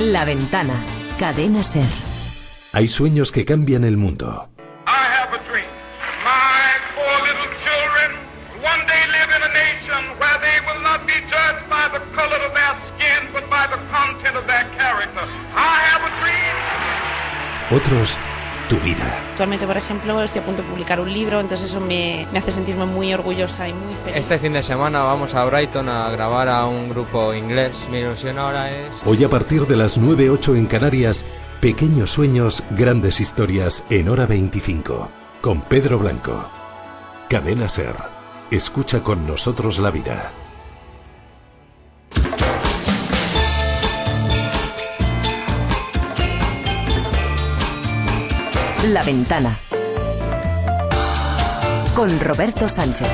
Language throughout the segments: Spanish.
La ventana. Cadena Ser. Hay sueños que cambian el mundo. I have a dream. My four little children will one day live in a nation where they will not be judged by the color of their skin, but by the content of their character. I have a dream. Otros, tu vida. Actualmente, por ejemplo, estoy a punto de publicar un libro, entonces eso me, me hace sentirme muy orgullosa y muy feliz. Este fin de semana vamos a Brighton a grabar a un grupo inglés. Mi ilusión ahora es... Hoy a partir de las 9.08 en Canarias, Pequeños sueños, grandes historias en hora 25. Con Pedro Blanco. Cadena Ser. Escucha con nosotros la vida. La ventana. Con Roberto Sánchez.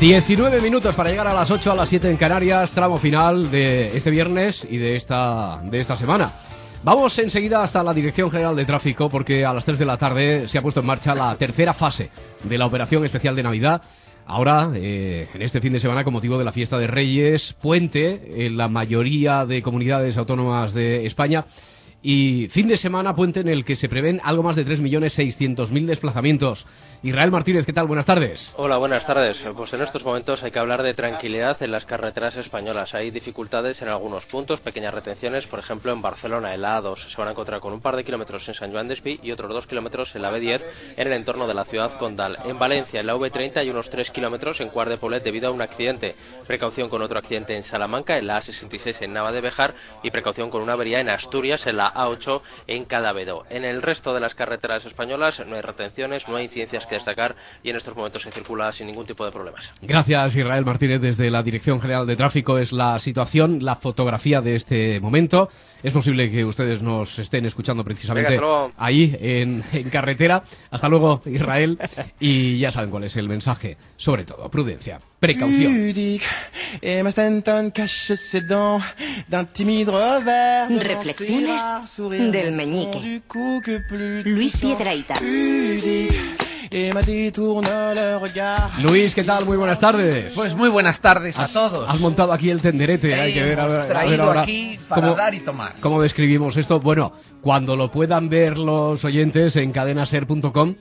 Diecinueve minutos para llegar a las 8 a las 7 en Canarias, tramo final de este viernes y de esta, de esta semana. Vamos enseguida hasta la Dirección General de Tráfico porque a las 3 de la tarde se ha puesto en marcha la tercera fase de la Operación Especial de Navidad. Ahora, eh, en este fin de semana, con motivo de la fiesta de Reyes, puente en la mayoría de comunidades autónomas de España y fin de semana puente en el que se prevén algo más de 3.600.000 desplazamientos. Israel Martínez, ¿qué tal? Buenas tardes. Hola, buenas tardes. Pues en estos momentos hay que hablar de tranquilidad en las carreteras españolas. Hay dificultades en algunos puntos, pequeñas retenciones, por ejemplo en Barcelona, el A2 se van a encontrar con un par de kilómetros en San Juan de Espí y otros dos kilómetros en la B10 en el entorno de la ciudad condal. En Valencia, en la V30 hay unos tres kilómetros en Cuart de Polet debido a un accidente. Precaución con otro accidente en Salamanca, en la A66 en Nava de Bejar y precaución con una avería en Asturias, en la A8 en Cadavedo. En el resto de las carreteras españolas no hay retenciones, no hay incidencias que destacar y en estos momentos se circula sin ningún tipo de problemas. Gracias, Israel Martínez, desde la Dirección General de Tráfico. Es la situación, la fotografía de este momento. Es posible que ustedes nos estén escuchando precisamente Venga, ahí, en, en carretera. Hasta luego, Israel. Y ya saben cuál es el mensaje. Sobre todo, prudencia, de Reflexiones del meñique. Luis regard. Luis, ¿qué tal? Muy buenas tardes. Pues muy buenas tardes a Has- todos. Has montado aquí el tenderete. Hay que ver, a ver, a ver traído ahora aquí para cómo- dar y tomar. ¿Cómo describimos esto? Bueno, cuando lo puedan ver los oyentes en cadenaser.com,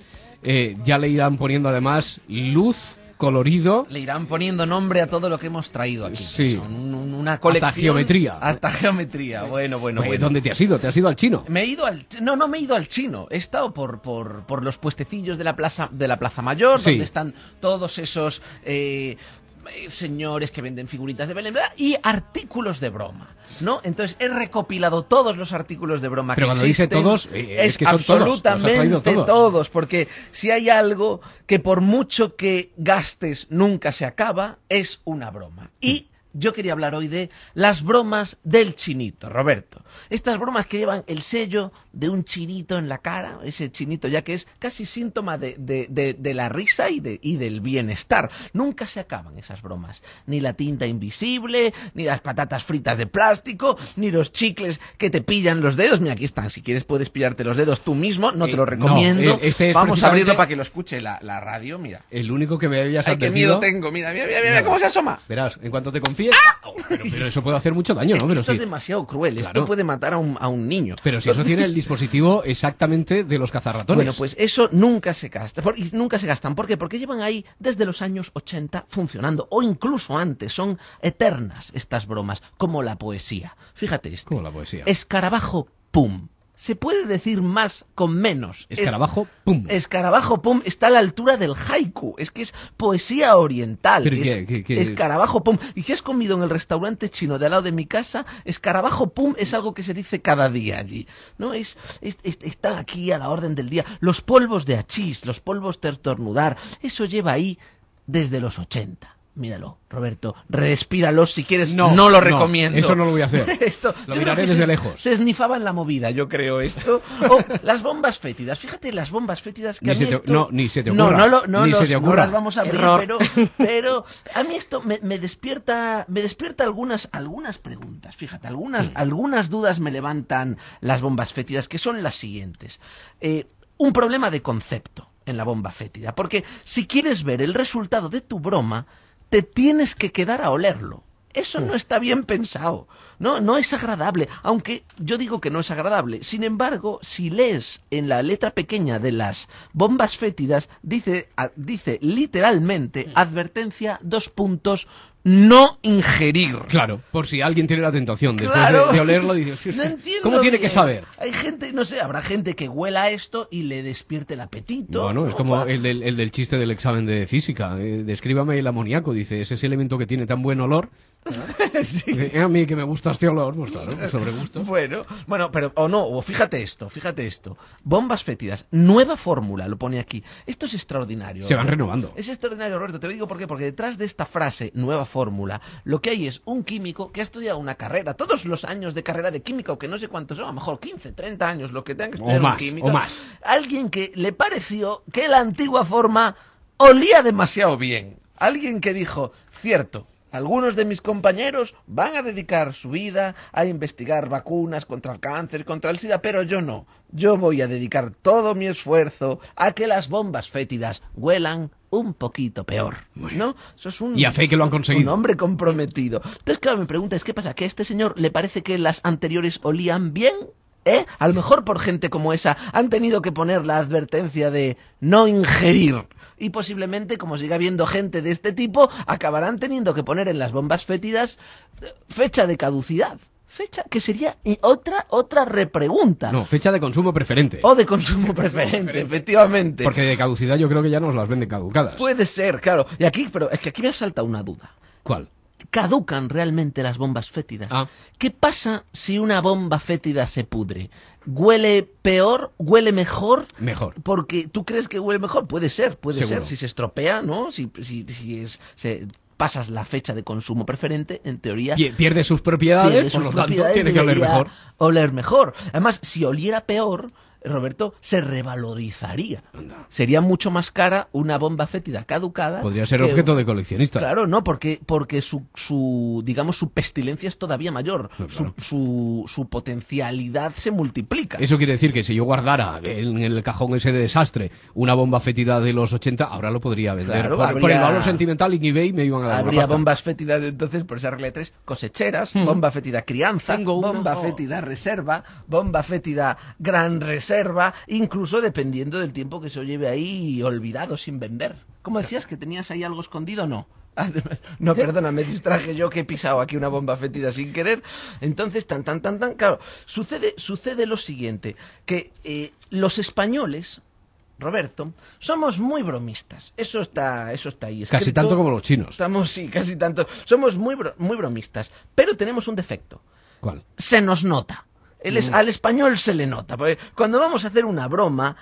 eh, ya le irán poniendo además luz, colorido. Le irán poniendo nombre a todo lo que hemos traído aquí. Sí. Son una colección. geometría. Hasta geometría. Bueno, bueno, bueno. ¿Dónde te has ido? ¿Te has ido al chino? Me he ido al no no me he ido al chino he estado por, por, por los puestecillos de la plaza de la plaza mayor Sí. donde están todos esos eh, eh, señores que venden figuritas de Belén y artículos de broma no entonces he recopilado todos los artículos de broma Pero que cuando dice existen. todos, eh, es es, que son todos, absolutamente traído todos. porque si hay algo que por mucho que gastes nunca se acaba es una broma y yo quería hablar hoy de las bromas del chinito, Roberto. Estas bromas que llevan el sello de un chinito en la cara, ese chinito ya que es casi síntoma de, de- de- de la risa y, de, y del bienestar. Nunca se acaban esas bromas. Ni la tinta invisible, ni las patatas fritas de plástico, ni los chicles que te pillan los dedos. Mira, aquí están. Si quieres puedes pillarte los dedos tú mismo, no Eh, te lo no, recomiendo. eh, este es Vamos a abrirlo para que lo escuche la, la radio, mira. El único que me habías Ay, qué miedo tengo. Mira, mira, mira, mira cómo se asoma. Verás, en cuanto te confíes... Oh, pero, pero eso puede hacer mucho daño, ¿no? Pero Esto sí. es demasiado cruel. Esto puede matar a un, a un niño. Pero si eso tiene el dispositivo exactamente de los cazarratones. Bueno, pues eso nunca se gasta. Por- y nunca se gastan. ¿Por qué? Porque llevan ahí desde los años 80 funcionando. O incluso antes. Son eternas estas bromas. Como la poesía. Fíjate esto. Como la poesía. Escarabajo, pum. Se puede decir más con menos. Es- Escarabajo, pum. Escarabajo Pum está a la altura del haiku. Es que es poesía oriental. Pero es ¿qué- qué- qué? Escarabajo Pum. Y si has comido en el restaurante chino de al lado de mi casa, escarabajo Pum es algo que se dice cada día allí. ¿No? Es, es- es- está aquí a la orden del día. Los polvos de achís, los polvos tertornudar, eso lleva ahí desde los 80. Míralo, Roberto, respíralo si quieres. No, No, lo no, recomiendo. eso no lo voy a hacer. Esto, Lo miraré desde se, lejos. Se esnifaba en la movida, yo creo esto. O las bombas fétidas. Fíjate las bombas fétidas que Ni a mí se te- esto- no, ni se te No, ocurra. no, lo- no, Ni se los- te no ocurra. las vamos a abrir, pero, pero a mí esto me, me despierta, me despierta algunas, algunas preguntas. Fíjate, algunas, algunas dudas me levantan las bombas fétidas, que son las siguientes. Eh, un problema de concepto en la bomba fétida, porque si quieres ver el resultado de tu broma, te tienes que quedar a olerlo. Eso no está bien pensado. No, no es agradable. Aunque yo digo que no es agradable. Sin embargo, si lees en la letra pequeña de las bombas fétidas, dice, a- dice literalmente, advertencia, dos puntos, no ingerir. Claro, por si alguien tiene la tentación después Claro. de, de olerlo, dice, "Sí, No entiendo ¿cómo tiene que saber? Hay gente, no sé, habrá gente que huela esto y le despierte el apetito. Bueno, es como el del, el del chiste del examen de física. Eh, descríbame el amoníaco, dice, es ese elemento que tiene tan buen olor. "Eh, a mí que me gusta este olor, pues claro, sobre gusto. Bueno, bueno, pero o no, o fíjate esto, fíjate esto. Bombas fétidas, nueva fórmula, lo pone aquí. Esto es extraordinario. Se van Roberto. renovando. Es extraordinario, Roberto. Te lo digo por qué, porque detrás de esta frase, nueva fórmula, lo que hay es un químico que ha estudiado una carrera, todos los años de carrera de química, o que no sé cuántos son, a lo mejor 15, 30 años, lo que tenga que O estudiar un más, químico. o más. Alguien que le pareció que la antigua forma olía demasiado bien. Alguien que dijo, cierto, algunos de mis compañeros van a dedicar su vida a investigar vacunas contra el cáncer, contra el SIDA, pero yo no. Yo voy a dedicar todo mi esfuerzo a que las bombas fétidas huelan un poquito peor. ¿No? Eso es un, Y a fe que lo han conseguido. un hombre comprometido. Entonces, claro, mi pregunta es, ¿qué pasa? ¿Que a este señor le parece que las anteriores olían bien? ¿Eh? A lo mejor por gente como esa han tenido que poner la advertencia de no ingerir. Y posiblemente, como siga habiendo gente de este tipo, acabarán teniendo que poner en las bombas fétidas eh, fecha de caducidad. Fecha que sería otra otra repregunta. No, fecha de consumo preferente. O de consumo preferente, efectivamente. Porque de caducidad yo creo que ya nos las venden caducadas. Puede ser, claro. Y aquí, pero es que aquí me ha saltado una duda. ¿Cuál? Caducan realmente las bombas fétidas. Ah. ¿Qué pasa si una bomba fétida se pudre? ¿Huele peor? ¿Huele mejor? Mejor. Porque tú crees que huele mejor, puede ser, puede Seguro. ser. Si se estropea, ¿no? Si, si, si es, se, pasas la fecha de consumo preferente, en teoría Pie- Pierde sus propiedades, pierde por lo tanto tiene que oler mejor. Oler mejor. Además, si oliera peor, Roberto, se revalorizaría. Sería mucho más cara una bomba fétida caducada. Podría ser que- objeto de coleccionista. Claro, no, porque, porque su, su, digamos, su pestilencia es todavía mayor. No, Su, claro. su, su potencialidad se multiplica. Eso quiere decir que si yo guardara en el cajón ese de desastre una bomba fétida de los 80, ahora lo podría vender. Claro, por, por el valor sentimental en eBay me iban a dar Habría bombas fétidas entonces por esa regla de tres, cosecheras, Hmm. bomba fétida crianza, Tengo una, bomba oh. fétida reserva, bomba fétida gran reserva, incluso dependiendo del tiempo que se lleve ahí olvidado sin vender. ¿Cómo decías que tenías ahí algo escondido no? No, perdona, me distraje yo que he pisado aquí una bomba fétida sin querer. Entonces, tan, tan, tan, tan, claro, sucede, sucede lo siguiente, que eh, los españoles, Roberto, somos muy bromistas. Eso está, eso está ahí. Casi tanto como los chinos. Estamos, sí, casi tanto. Somos muy, bro- muy bromistas. Pero tenemos un defecto. ¿Cuál? Se nos nota. El Mm. es- Al español se le nota. Porque cuando vamos a hacer una broma,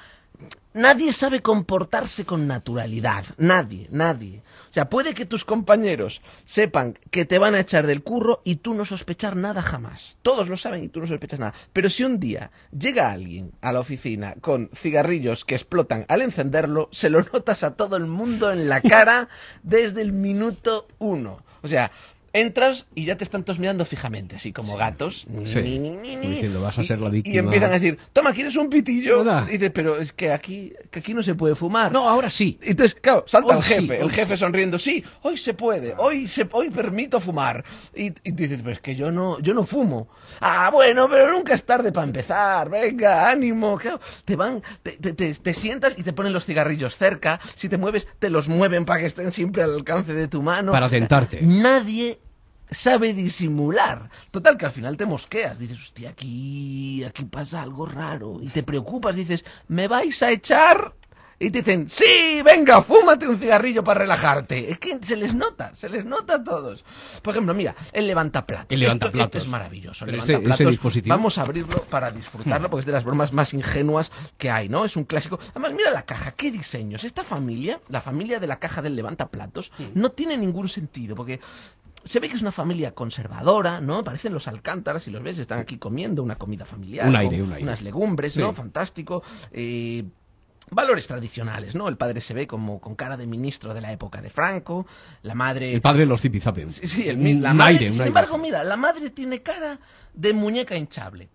nadie sabe comportarse con naturalidad. Nadie, nadie. O sea, puede que tus compañeros sepan que te van a echar del curro y tú no sospechar nada jamás. Todos lo saben y tú no sospechas nada. Pero si un día llega alguien a la oficina con cigarrillos que explotan al encenderlo, se lo notas a todo el mundo en la cara desde el minuto uno. O sea, entras y ya te están todos mirando fijamente, así como gatos. Sí. Ni, ni, ni, ni. Como diciendo, vas a ser la Y- víctima. Y empiezan a decir, toma, ¿quieres un pitillo? Y dices, pero es que aquí, que aquí no se puede fumar. No, ahora sí. Entonces, claro, salta Hoy el sí, jefe, el jefe sonriendo, sí, hoy se puede, hoy se hoy permito fumar. Y, y dices, pues que yo no, yo no fumo. Ah, bueno, pero nunca es tarde para empezar, venga, ánimo. Claro, te van, te, te, te- te sientas y te ponen los cigarrillos cerca, si te mueves, te los mueven para que estén siempre al alcance de tu mano. Para tentarte. Nadie sabe disimular. Total, que al final te mosqueas. Dices, hostia, aquí, aquí pasa algo raro. Y te preocupas, dices, ¿me vais a echar? Y te dicen, sí, venga, fúmate un cigarrillo para relajarte. Es que se les nota, se les nota a todos. Por ejemplo, mira, el levantaplatos. El levantaplatos. Esto es maravilloso. el este- levantaplatos. dispositivo. Vamos a abrirlo para disfrutarlo porque es de las bromas más ingenuas que hay, ¿no? Es un clásico. Además, mira la caja, qué diseños. Esta familia, la familia de la caja del levantaplatos, no tiene ningún sentido porque se ve que es una familia conservadora, ¿no? Parecen los alcántaras, si los ves, están aquí comiendo una comida familiar. Un aire, un aire. Unas legumbres, Sí. ¿no? Fantástico. Eh, Valores tradicionales, ¿no? El padre se ve como con cara de ministro de la época de Franco, la madre... El padre los zipizapen. Sí, sí, el la un madre- aire, un sin aire. embargo, mira, la madre tiene cara de muñeca hinchable.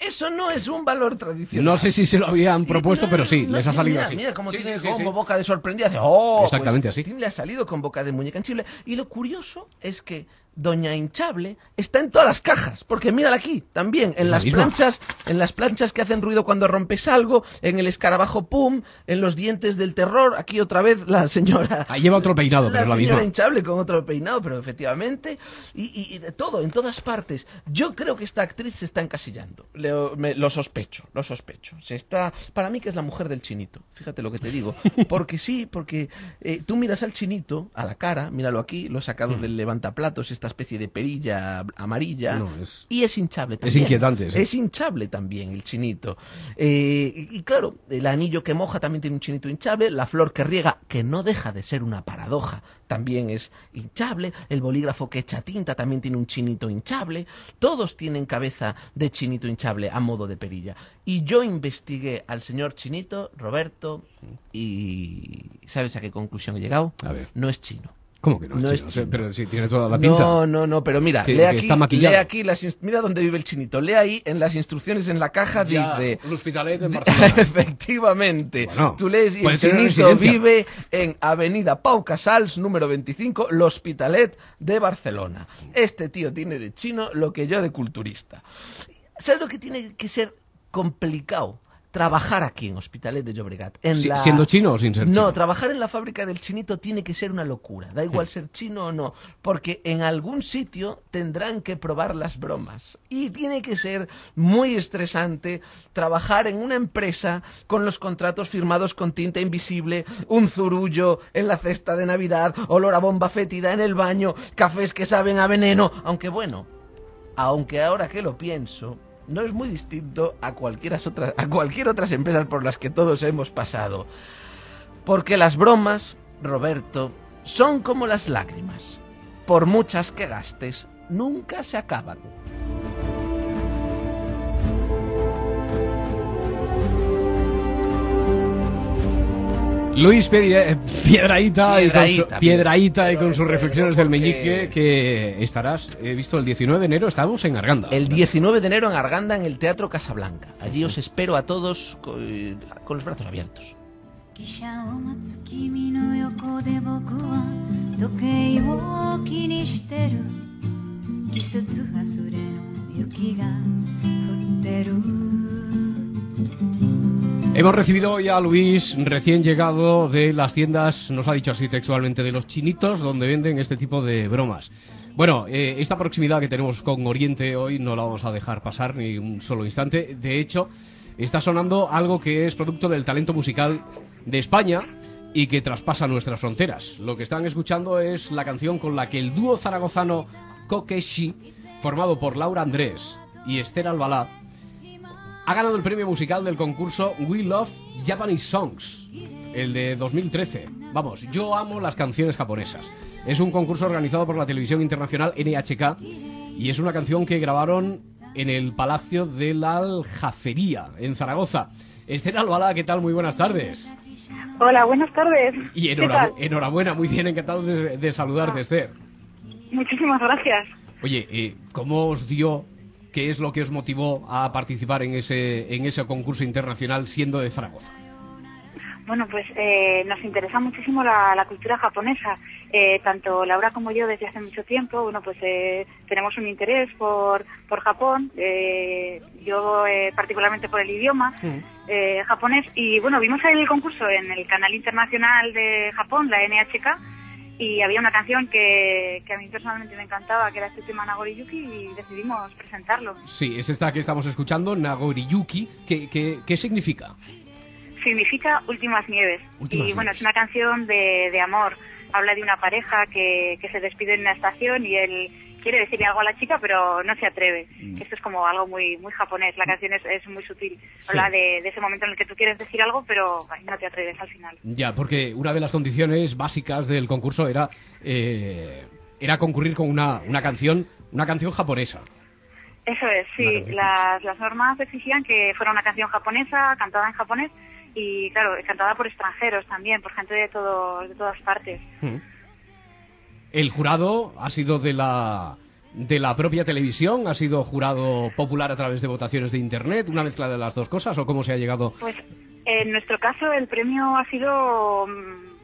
Eso no es un valor tradicional. No sé si se lo habían propuesto, pero sí, No, les ha salido mira, así. Mira cómo Sí, tiene sí, sí, como sí. boca de sorprendida. Hace, ¡Oh! Exactamente Pues, así. Tim le ha salido con boca de muñeca hinchable. Y lo curioso es que Doña Hinchable está en todas las cajas. Porque mírala aquí, también, en la las misma. planchas, en las planchas que hacen ruido cuando rompes algo, en el escarabajo pum, en los dientes del terror. Aquí otra vez la señora. Ahí lleva otro peinado, la pero es la señora misma. hinchable con otro peinado, pero efectivamente. Y, y- y de todo, en todas partes. Yo creo que esta actriz se está encasillando. Me- lo sospecho, lo sospecho. Se está, para mí que es la mujer del chinito. Fíjate lo que te digo. Porque sí, porque eh, tú miras al chinito, a la cara, míralo aquí, lo he sacado del levantaplatos, esta especie de perilla amarilla. Mm. No, es- Y es hinchable Es también. inquietante, sí. Es hinchable también el chinito. Eh, y, y claro, el anillo que moja también tiene un chinito hinchable. La flor que riega, que no deja de ser una paradoja, también es hinchable. El bolígrafo que echa tinta también tiene un chinito hinchable. Todos tienen cabeza de chinito hinchable a modo de perilla. Y yo investigué al señor chinito, Roberto, y ¿sabes a qué conclusión he llegado? A ver. No es chino. ¿Cómo que no? No es chino. Pero tiene toda la pinta. No, no, no, pero mira, Que- lee aquí, lee aquí las mira dónde vive el chinito. Lee ahí en las instrucciones en la caja Ya, dice un hospitalet en Barcelona. Efectivamente. Bueno, Tú lees y el chinito vive en Avenida Pau Casals, número 25, el Hospitalet de Barcelona. Este tío tiene de chino lo que yo de culturista. ¿Sabes lo que tiene que ser complicado? Trabajar aquí en Hospitalet de Llobregat. En la... ¿Siendo chino o sin ser No, chino? trabajar en la fábrica del chinito tiene que ser una locura. Da igual ser chino o no. Porque en algún sitio tendrán que probar las bromas. Y tiene que ser muy estresante trabajar en una empresa con los contratos firmados con tinta invisible, un zurullo en la cesta de Navidad, olor a bomba fétida en el baño, cafés que saben a veneno. Aunque bueno, aunque ahora que lo pienso, no es muy distinto a cualquier otras, a cualquier otras empresas por las que todos hemos pasado. Porque las bromas, Roberto, son como las lágrimas. Por muchas que gastes, nunca se acaban. Luis Pedie- Piedraíta, y con su, Piedrahíta, Piedrahíta y con sus Pero reflexiones bueno, del porque- meñique que estarás, he visto el 19 de enero, estamos en Arganda. El 19 de enero en Arganda, en el Teatro Casablanca. Allí os espero a todos co- eh, con los brazos abiertos. 汽車を待つ君の横で僕は時計を気にしてる季節外れの雪が降ってる Hemos recibido hoy a Luis, recién llegado de las tiendas, nos ha dicho así textualmente, de los chinitos, donde venden este tipo de bromas. Bueno, eh, esta proximidad que tenemos con Oriente hoy no la vamos a dejar pasar ni un solo instante. De hecho, está sonando algo que es producto del talento musical de España y que traspasa nuestras fronteras. Lo que están escuchando es la canción con la que el dúo zaragozano Kokeshi, formado por Laura Andrés y Esther Albalá, ha ganado el premio musical del concurso We Love Japanese Songs, el de 2013. Vamos, yo amo las canciones japonesas. Es un concurso organizado por la televisión internacional NHK y es una canción que grabaron en el Palacio de la Aljafería, en Zaragoza. Esther Albalá, ¿qué tal? Muy buenas tardes. Hola, buenas tardes. Y enhorabuena, muy bien, encantado de, de saludarte, Esther. Muchísimas gracias. Oye, eh, ¿cómo os dio, qué es lo que os motivó a participar en ese, en ese concurso internacional siendo de Zaragoza? Bueno, pues eh, nos interesa muchísimo la, la cultura japonesa. Eh, tanto Laura como yo desde hace mucho tiempo, bueno, pues eh, tenemos un interés por, por Japón. eh, yo eh, particularmente por el idioma eh, japonés. Y bueno, vimos el concurso en el canal internacional de Japón, la NHK, y había una canción que, que a mí personalmente me encantaba, que era este tema Nagori Yuki, y decidimos presentarlo. Sí, es esta que estamos escuchando, Nagoriyuki. ¿Qué, qué, qué significa? significa Últimas Nieves. Últimas y bueno, es una canción de, de amor. Habla de una pareja que, que se despide en una estación y él quiere decirle algo a la chica, pero no se atreve. Mm. Esto es como algo muy muy japonés. La canción es, es muy sutil. Habla de, de ese momento en el que tú quieres decir algo, pero no te atreves al final. Ya, porque una de las condiciones básicas del concurso era, eh, era concurrir con una, una canción, una canción japonesa. Eso es, sí. Las, las normas exigían que fuera una canción japonesa, cantada en japonés y, claro, cantada por extranjeros también, por gente de, todo, de todas partes. Mm. El jurado ha sido de la de la propia televisión? ¿Ha sido jurado popular a través de votaciones de Internet? ¿Una mezcla de las dos cosas o cómo se ha llegado? Pues en nuestro caso el premio ha sido mm,